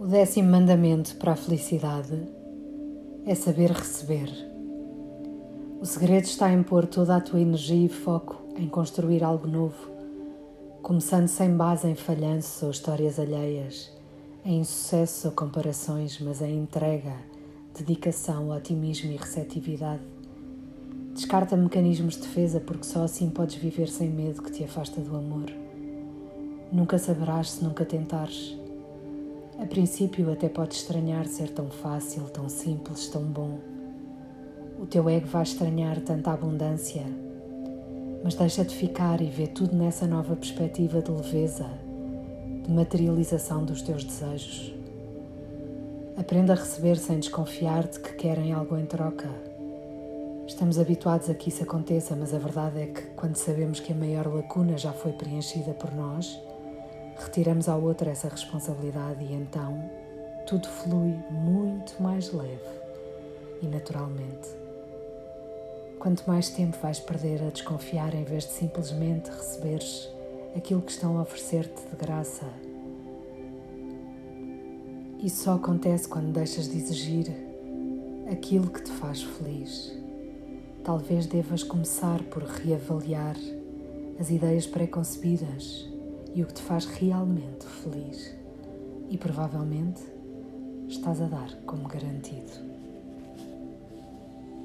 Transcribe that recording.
O décimo mandamento para a felicidade é saber receber. O segredo está em pôr toda a tua energia e foco em construir algo novo, começando sem base em falhanços ou histórias alheias, em insucessos ou comparações, mas em entrega, dedicação, otimismo e receptividade. Descarta mecanismos de defesa porque só assim podes viver sem medo que te afasta do amor. Nunca saberás se nunca tentares. A princípio, até pode estranhar ser tão fácil, tão simples, tão bom. O teu ego vai estranhar tanta abundância, mas deixa-te ficar e vê tudo nessa nova perspectiva de leveza, de materialização dos teus desejos. Aprenda a receber sem desconfiar de que querem algo em troca. Estamos habituados a que isso aconteça, mas a verdade é que quando sabemos que a maior lacuna já foi preenchida por nós, retiramos ao outro essa responsabilidade e então tudo flui muito mais leve e naturalmente. Quanto mais tempo vais perder a desconfiar em vez de simplesmente receberes aquilo que estão a oferecer-te de graça. Isso só acontece quando deixas de exigir aquilo que te faz feliz. Talvez devas começar por reavaliar as ideias preconcebidas e o que te faz realmente feliz. E provavelmente estás a dar como garantido.